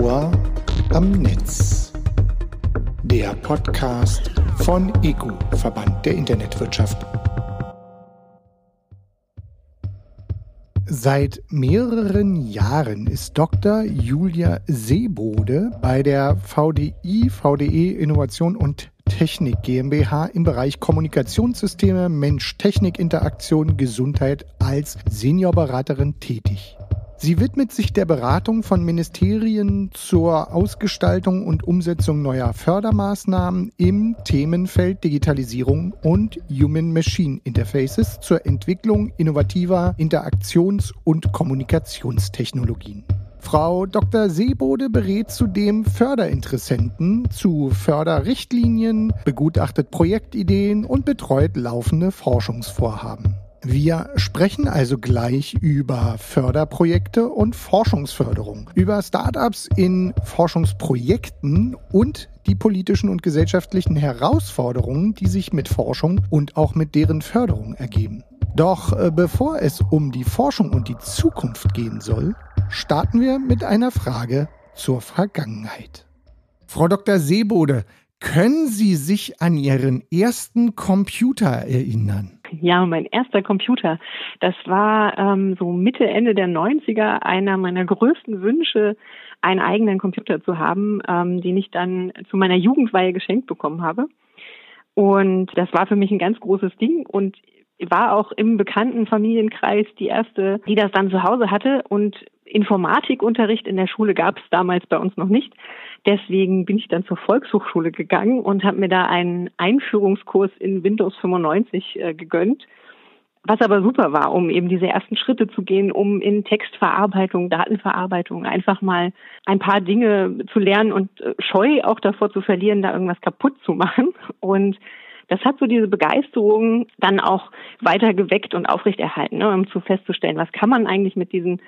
Ohr am Netz. Der Podcast von EGU, Verband der Internetwirtschaft. Seit mehreren Jahren ist Dr. Julia Seebode bei der VDI, VDE Innovation und Technik GmbH im Bereich Kommunikationssysteme, Mensch-Technik-Interaktion, Gesundheit als Seniorberaterin tätig. Sie widmet sich der Beratung von Ministerien zur Ausgestaltung und Umsetzung neuer Fördermaßnahmen im Themenfeld Digitalisierung und Human-Machine Interfaces zur Entwicklung innovativer Interaktions- und Kommunikationstechnologien. Frau Dr. Seebode berät zudem Förderinteressenten zu Förderrichtlinien, begutachtet Projektideen und betreut laufende Forschungsvorhaben. Wir sprechen also gleich über Förderprojekte und Forschungsförderung, über Startups in Forschungsprojekten und die politischen und gesellschaftlichen Herausforderungen, die sich mit Forschung und auch mit deren Förderung ergeben. Doch äh, bevor es um die Forschung und die Zukunft gehen soll, starten wir mit einer Frage zur Vergangenheit. Frau Dr. Seebode, können Sie sich an Ihren ersten Computer erinnern? Ja, mein erster Computer. Das war ähm, so Mitte, Ende der 90er einer meiner größten Wünsche, einen eigenen Computer zu haben, ähm, den ich dann zu meiner Jugendweihe geschenkt bekommen habe. Und das war für mich ein ganz großes Ding und war auch im bekannten Familienkreis die erste, die das dann zu Hause hatte. Und Informatikunterricht in der Schule gab es damals bei uns noch nicht. Deswegen bin ich dann zur Volkshochschule gegangen und habe mir da einen Einführungskurs in Windows 95 äh, gegönnt. Was aber super war, um eben diese ersten Schritte zu gehen, um in Textverarbeitung, Datenverarbeitung einfach mal ein paar Dinge zu lernen und äh, scheu auch davor zu verlieren, da irgendwas kaputt zu machen. Und das hat so diese Begeisterung dann auch weiter geweckt und aufrechterhalten, ne, um zu festzustellen, was kann man eigentlich mit diesen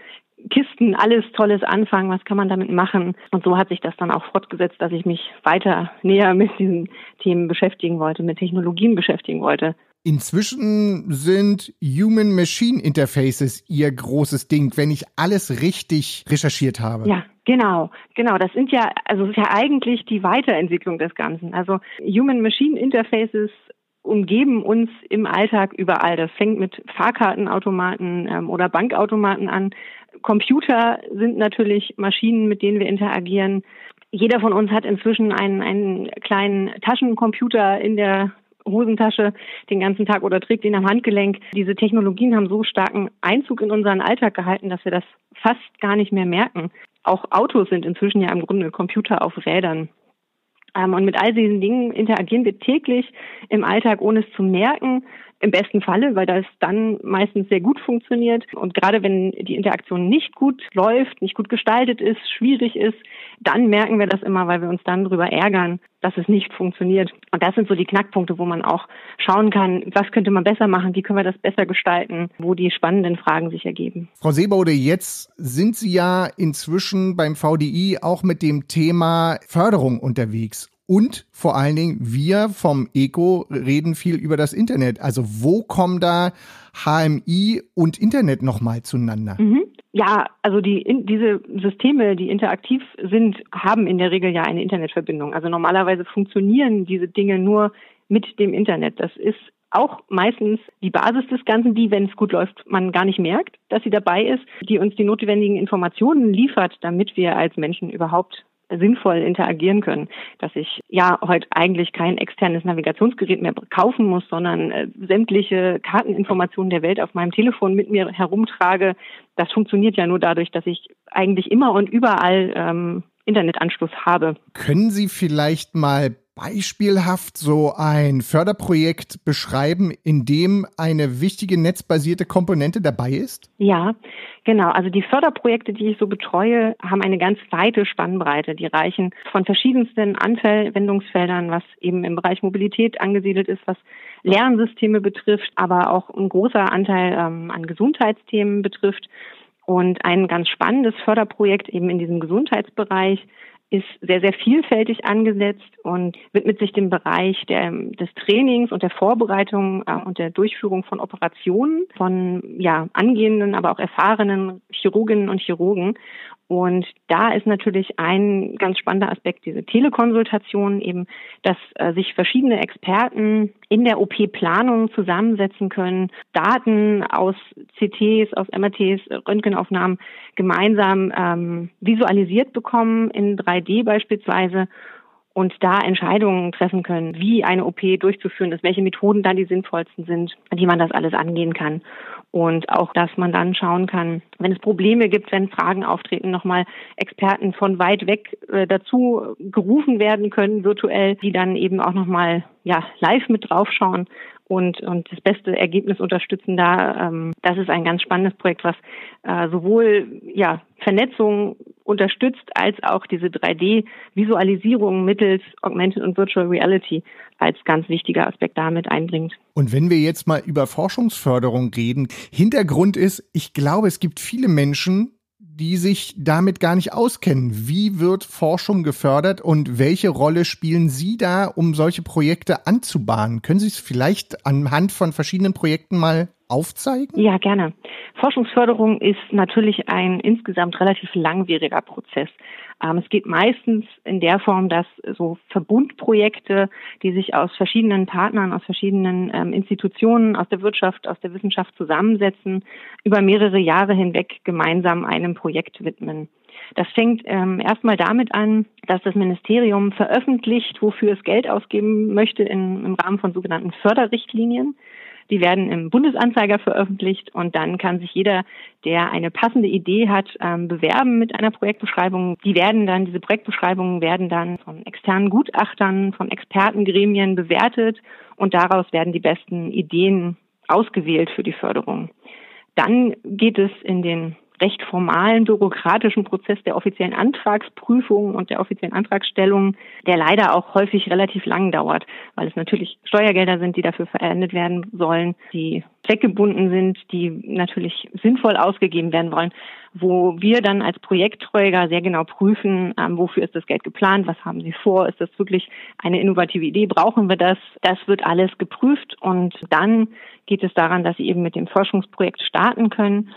Kisten alles Tolles anfangen, was kann man damit machen. Und so hat sich das dann auch fortgesetzt, dass ich mich weiter näher mit diesen Themen beschäftigen wollte, mit Technologien beschäftigen wollte. Inzwischen sind Human-Machine Interfaces ihr großes Ding, wenn ich alles richtig recherchiert habe. Ja, genau, genau. Das sind ja, also es ist ja eigentlich die Weiterentwicklung des Ganzen. Also Human-Machine Interfaces umgeben uns im Alltag überall. Das fängt mit Fahrkartenautomaten ähm, oder Bankautomaten an. Computer sind natürlich Maschinen, mit denen wir interagieren. Jeder von uns hat inzwischen einen, einen kleinen Taschencomputer in der Hosentasche den ganzen Tag oder trägt ihn am Handgelenk. Diese Technologien haben so starken Einzug in unseren Alltag gehalten, dass wir das fast gar nicht mehr merken. Auch Autos sind inzwischen ja im Grunde Computer auf Rädern. Ähm, und mit all diesen Dingen interagieren wir täglich im Alltag, ohne es zu merken. Im besten Falle, weil das dann meistens sehr gut funktioniert. Und gerade wenn die Interaktion nicht gut läuft, nicht gut gestaltet ist, schwierig ist, dann merken wir das immer, weil wir uns dann darüber ärgern, dass es nicht funktioniert. Und das sind so die Knackpunkte, wo man auch schauen kann, was könnte man besser machen, wie können wir das besser gestalten, wo die spannenden Fragen sich ergeben. Frau Seebaude, jetzt sind Sie ja inzwischen beim VDI auch mit dem Thema Förderung unterwegs. Und vor allen Dingen, wir vom ECO reden viel über das Internet. Also wo kommen da HMI und Internet nochmal zueinander? Mhm. Ja, also die, in, diese Systeme, die interaktiv sind, haben in der Regel ja eine Internetverbindung. Also normalerweise funktionieren diese Dinge nur mit dem Internet. Das ist auch meistens die Basis des Ganzen, die, wenn es gut läuft, man gar nicht merkt, dass sie dabei ist, die uns die notwendigen Informationen liefert, damit wir als Menschen überhaupt sinnvoll interagieren können, dass ich ja heute eigentlich kein externes Navigationsgerät mehr kaufen muss, sondern äh, sämtliche Karteninformationen der Welt auf meinem Telefon mit mir herumtrage. Das funktioniert ja nur dadurch, dass ich eigentlich immer und überall ähm, Internetanschluss habe. Können Sie vielleicht mal beispielhaft so ein Förderprojekt beschreiben, in dem eine wichtige netzbasierte Komponente dabei ist? Ja, genau. Also die Förderprojekte, die ich so betreue, haben eine ganz weite Spannbreite. Die reichen von verschiedensten Anwendungsfeldern, was eben im Bereich Mobilität angesiedelt ist, was Lernsysteme betrifft, aber auch ein großer Anteil ähm, an Gesundheitsthemen betrifft. Und ein ganz spannendes Förderprojekt eben in diesem Gesundheitsbereich ist sehr, sehr vielfältig angesetzt und widmet sich dem Bereich der, des Trainings und der Vorbereitung äh, und der Durchführung von Operationen von ja, angehenden, aber auch erfahrenen Chirurginnen und Chirurgen. Und da ist natürlich ein ganz spannender Aspekt diese Telekonsultation eben, dass äh, sich verschiedene Experten in der OP-Planung zusammensetzen können, Daten aus CTs, aus MRTs, Röntgenaufnahmen gemeinsam ähm, visualisiert bekommen in 3D beispielsweise und da Entscheidungen treffen können, wie eine OP durchzuführen ist, welche Methoden da die sinnvollsten sind, wie man das alles angehen kann. Und auch, dass man dann schauen kann, wenn es Probleme gibt, wenn Fragen auftreten, nochmal Experten von weit weg äh, dazu gerufen werden können, virtuell, die dann eben auch nochmal ja, live mit draufschauen und, und das beste Ergebnis unterstützen da. Ähm, das ist ein ganz spannendes Projekt, was äh, sowohl ja, Vernetzung unterstützt, als auch diese 3D-Visualisierung mittels Augmented und Virtual Reality als ganz wichtiger Aspekt damit einbringt. Und wenn wir jetzt mal über Forschungsförderung reden, Hintergrund ist, ich glaube, es gibt viele Menschen, die sich damit gar nicht auskennen. Wie wird Forschung gefördert und welche Rolle spielen Sie da, um solche Projekte anzubahnen? Können Sie es vielleicht anhand von verschiedenen Projekten mal aufzeigen? Ja, gerne. Forschungsförderung ist natürlich ein insgesamt relativ langwieriger Prozess. Ähm, es geht meistens in der Form, dass so Verbundprojekte, die sich aus verschiedenen Partnern, aus verschiedenen ähm, Institutionen, aus der Wirtschaft, aus der Wissenschaft zusammensetzen, über mehrere Jahre hinweg gemeinsam einem Projekt widmen. Das fängt ähm, erstmal damit an, dass das Ministerium veröffentlicht, wofür es Geld ausgeben möchte in, im Rahmen von sogenannten Förderrichtlinien. Die werden im Bundesanzeiger veröffentlicht und dann kann sich jeder, der eine passende Idee hat, ähm, bewerben mit einer Projektbeschreibung. Die werden dann, diese Projektbeschreibungen werden dann von externen Gutachtern, von Expertengremien bewertet und daraus werden die besten Ideen ausgewählt für die Förderung. Dann geht es in den recht formalen bürokratischen Prozess der offiziellen Antragsprüfung und der offiziellen Antragstellung, der leider auch häufig relativ lang dauert, weil es natürlich Steuergelder sind, die dafür verwendet werden sollen, die zweckgebunden sind, die natürlich sinnvoll ausgegeben werden wollen, wo wir dann als Projektträger sehr genau prüfen, ähm, wofür ist das Geld geplant, was haben Sie vor, ist das wirklich eine innovative Idee, brauchen wir das? Das wird alles geprüft und dann geht es daran, dass Sie eben mit dem Forschungsprojekt starten können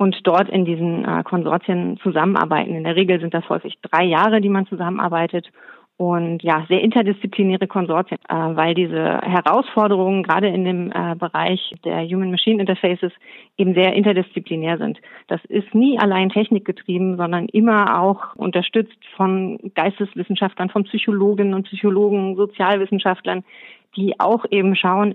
und dort in diesen äh, Konsortien zusammenarbeiten. In der Regel sind das häufig drei Jahre, die man zusammenarbeitet und ja, sehr interdisziplinäre Konsortien, äh, weil diese Herausforderungen gerade in dem äh, Bereich der Human-Machine Interfaces eben sehr interdisziplinär sind. Das ist nie allein technikgetrieben, sondern immer auch unterstützt von Geisteswissenschaftlern, von Psychologinnen und Psychologen, Sozialwissenschaftlern, die auch eben schauen,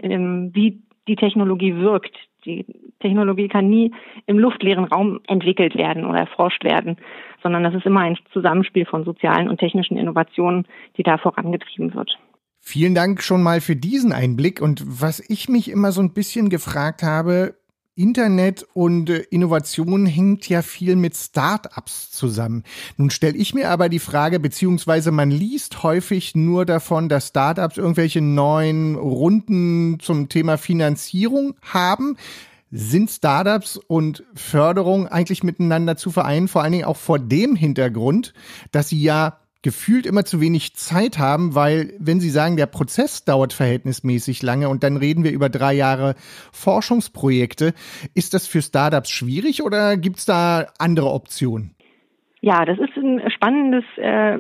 wie die Technologie wirkt. Die Technologie kann nie im luftleeren Raum entwickelt werden oder erforscht werden, sondern das ist immer ein Zusammenspiel von sozialen und technischen Innovationen, die da vorangetrieben wird. Vielen Dank schon mal für diesen Einblick. Und was ich mich immer so ein bisschen gefragt habe, Internet und äh, Innovation hängt ja viel mit Start-ups zusammen. Nun stelle ich mir aber die Frage, beziehungsweise man liest häufig nur davon, dass Start-ups irgendwelche neuen Runden zum Thema Finanzierung haben. Sind Startups und Förderung eigentlich miteinander zu vereinen, vor allen Dingen auch vor dem Hintergrund, dass sie ja gefühlt immer zu wenig Zeit haben, weil wenn Sie sagen, der Prozess dauert verhältnismäßig lange und dann reden wir über drei Jahre Forschungsprojekte, ist das für Startups schwierig oder gibt es da andere Optionen? Ja, das ist ein spannendes äh,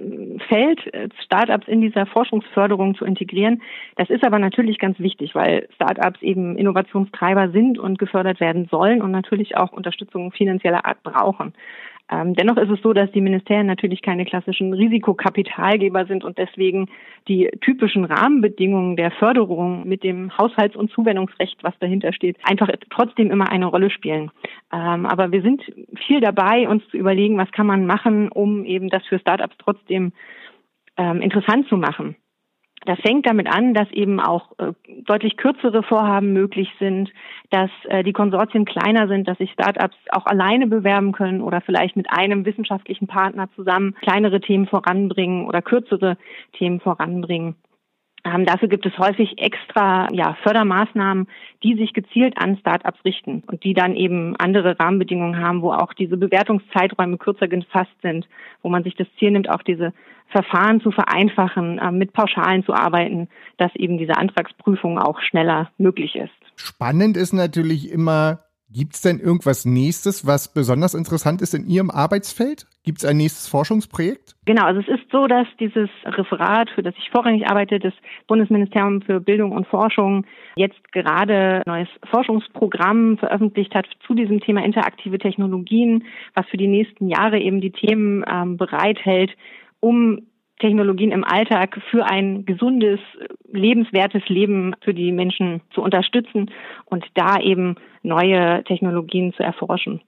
Feld, Startups in dieser Forschungsförderung zu integrieren. Das ist aber natürlich ganz wichtig, weil Startups eben Innovationstreiber sind und gefördert werden sollen und natürlich auch Unterstützung finanzieller Art brauchen. Ähm, dennoch ist es so, dass die Ministerien natürlich keine klassischen Risikokapitalgeber sind und deswegen die typischen Rahmenbedingungen der Förderung mit dem Haushalts- und Zuwendungsrecht, was dahinter steht, einfach trotzdem immer eine Rolle spielen. Ähm, aber wir sind viel dabei, uns zu überlegen, was kann man machen, um eben das für Startups trotzdem ähm, interessant zu machen. Das fängt damit an, dass eben auch äh, deutlich kürzere Vorhaben möglich sind, dass äh, die Konsortien kleiner sind, dass sich Startups auch alleine bewerben können oder vielleicht mit einem wissenschaftlichen Partner zusammen kleinere Themen voranbringen oder kürzere Themen voranbringen. Ähm, dafür gibt es häufig extra ja, Fördermaßnahmen, die sich gezielt an Startups richten und die dann eben andere Rahmenbedingungen haben, wo auch diese Bewertungszeiträume kürzer gefasst sind, wo man sich das Ziel nimmt, auch diese Verfahren zu vereinfachen, äh, mit Pauschalen zu arbeiten, dass eben diese Antragsprüfung auch schneller möglich ist. Spannend ist natürlich immer Gibt es denn irgendwas nächstes, was besonders interessant ist in Ihrem Arbeitsfeld? Gibt es ein nächstes Forschungsprojekt? Genau, also es ist so, dass dieses Referat, für das ich vorrangig arbeite, das Bundesministerium für Bildung und Forschung, jetzt gerade ein neues Forschungsprogramm veröffentlicht hat zu diesem Thema interaktive Technologien, was für die nächsten Jahre eben die Themen ähm, bereithält, um Technologien im Alltag für ein gesundes, lebenswertes Leben für die Menschen zu unterstützen und da eben neue Technologien zu erforschen.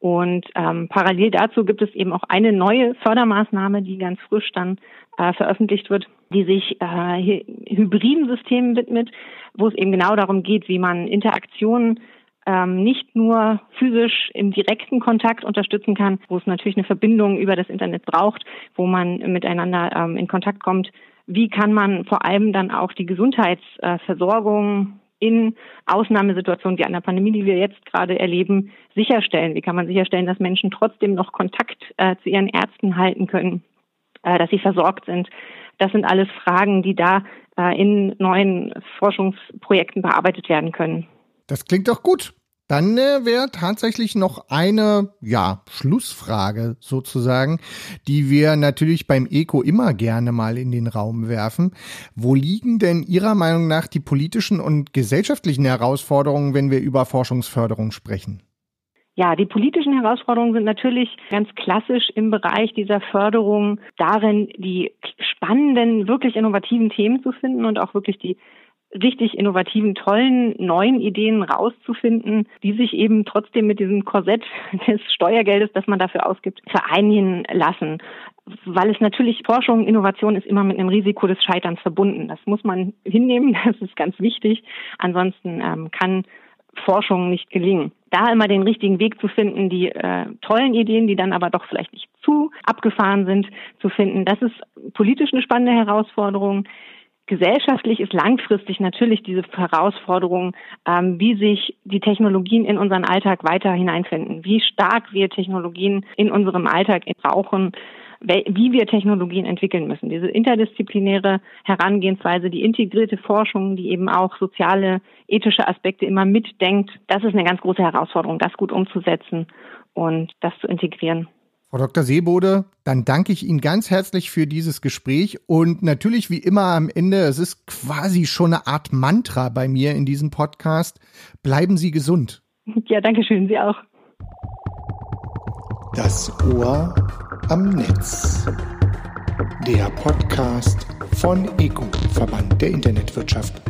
Und ähm, parallel dazu gibt es eben auch eine neue Fördermaßnahme, die ganz frisch dann äh, veröffentlicht wird, die sich äh, hybriden Systemen widmet, wo es eben genau darum geht, wie man Interaktionen ähm, nicht nur physisch im direkten Kontakt unterstützen kann, wo es natürlich eine Verbindung über das Internet braucht, wo man miteinander ähm, in Kontakt kommt. Wie kann man vor allem dann auch die Gesundheitsversorgung in Ausnahmesituationen wie einer Pandemie, die wir jetzt gerade erleben, sicherstellen? Wie kann man sicherstellen, dass Menschen trotzdem noch Kontakt äh, zu ihren Ärzten halten können, äh, dass sie versorgt sind? Das sind alles Fragen, die da äh, in neuen Forschungsprojekten bearbeitet werden können. Das klingt doch gut. Dann äh, wäre tatsächlich noch eine, ja, Schlussfrage sozusagen, die wir natürlich beim Eco immer gerne mal in den Raum werfen. Wo liegen denn Ihrer Meinung nach die politischen und gesellschaftlichen Herausforderungen, wenn wir über Forschungsförderung sprechen? Ja, die politischen Herausforderungen sind natürlich ganz klassisch im Bereich dieser Förderung darin, die spannenden, wirklich innovativen Themen zu finden und auch wirklich die richtig innovativen, tollen, neuen Ideen rauszufinden, die sich eben trotzdem mit diesem Korsett des Steuergeldes, das man dafür ausgibt, vereinigen lassen. Weil es natürlich Forschung, Innovation ist immer mit einem Risiko des Scheiterns verbunden. Das muss man hinnehmen, das ist ganz wichtig. Ansonsten ähm, kann Forschung nicht gelingen. Da immer den richtigen Weg zu finden, die äh, tollen Ideen, die dann aber doch vielleicht nicht zu abgefahren sind, zu finden, das ist politisch eine spannende Herausforderung. Gesellschaftlich ist langfristig natürlich diese Herausforderung, ähm, wie sich die Technologien in unseren Alltag weiter hineinfinden, wie stark wir Technologien in unserem Alltag brauchen, wie wir Technologien entwickeln müssen. Diese interdisziplinäre Herangehensweise, die integrierte Forschung, die eben auch soziale, ethische Aspekte immer mitdenkt, das ist eine ganz große Herausforderung, das gut umzusetzen und das zu integrieren. Frau Dr. Seebode, dann danke ich Ihnen ganz herzlich für dieses Gespräch und natürlich wie immer am Ende, es ist quasi schon eine Art Mantra bei mir in diesem Podcast. Bleiben Sie gesund. Ja, danke schön, Sie auch. Das Ohr am Netz. Der Podcast von ECO, Verband der Internetwirtschaft.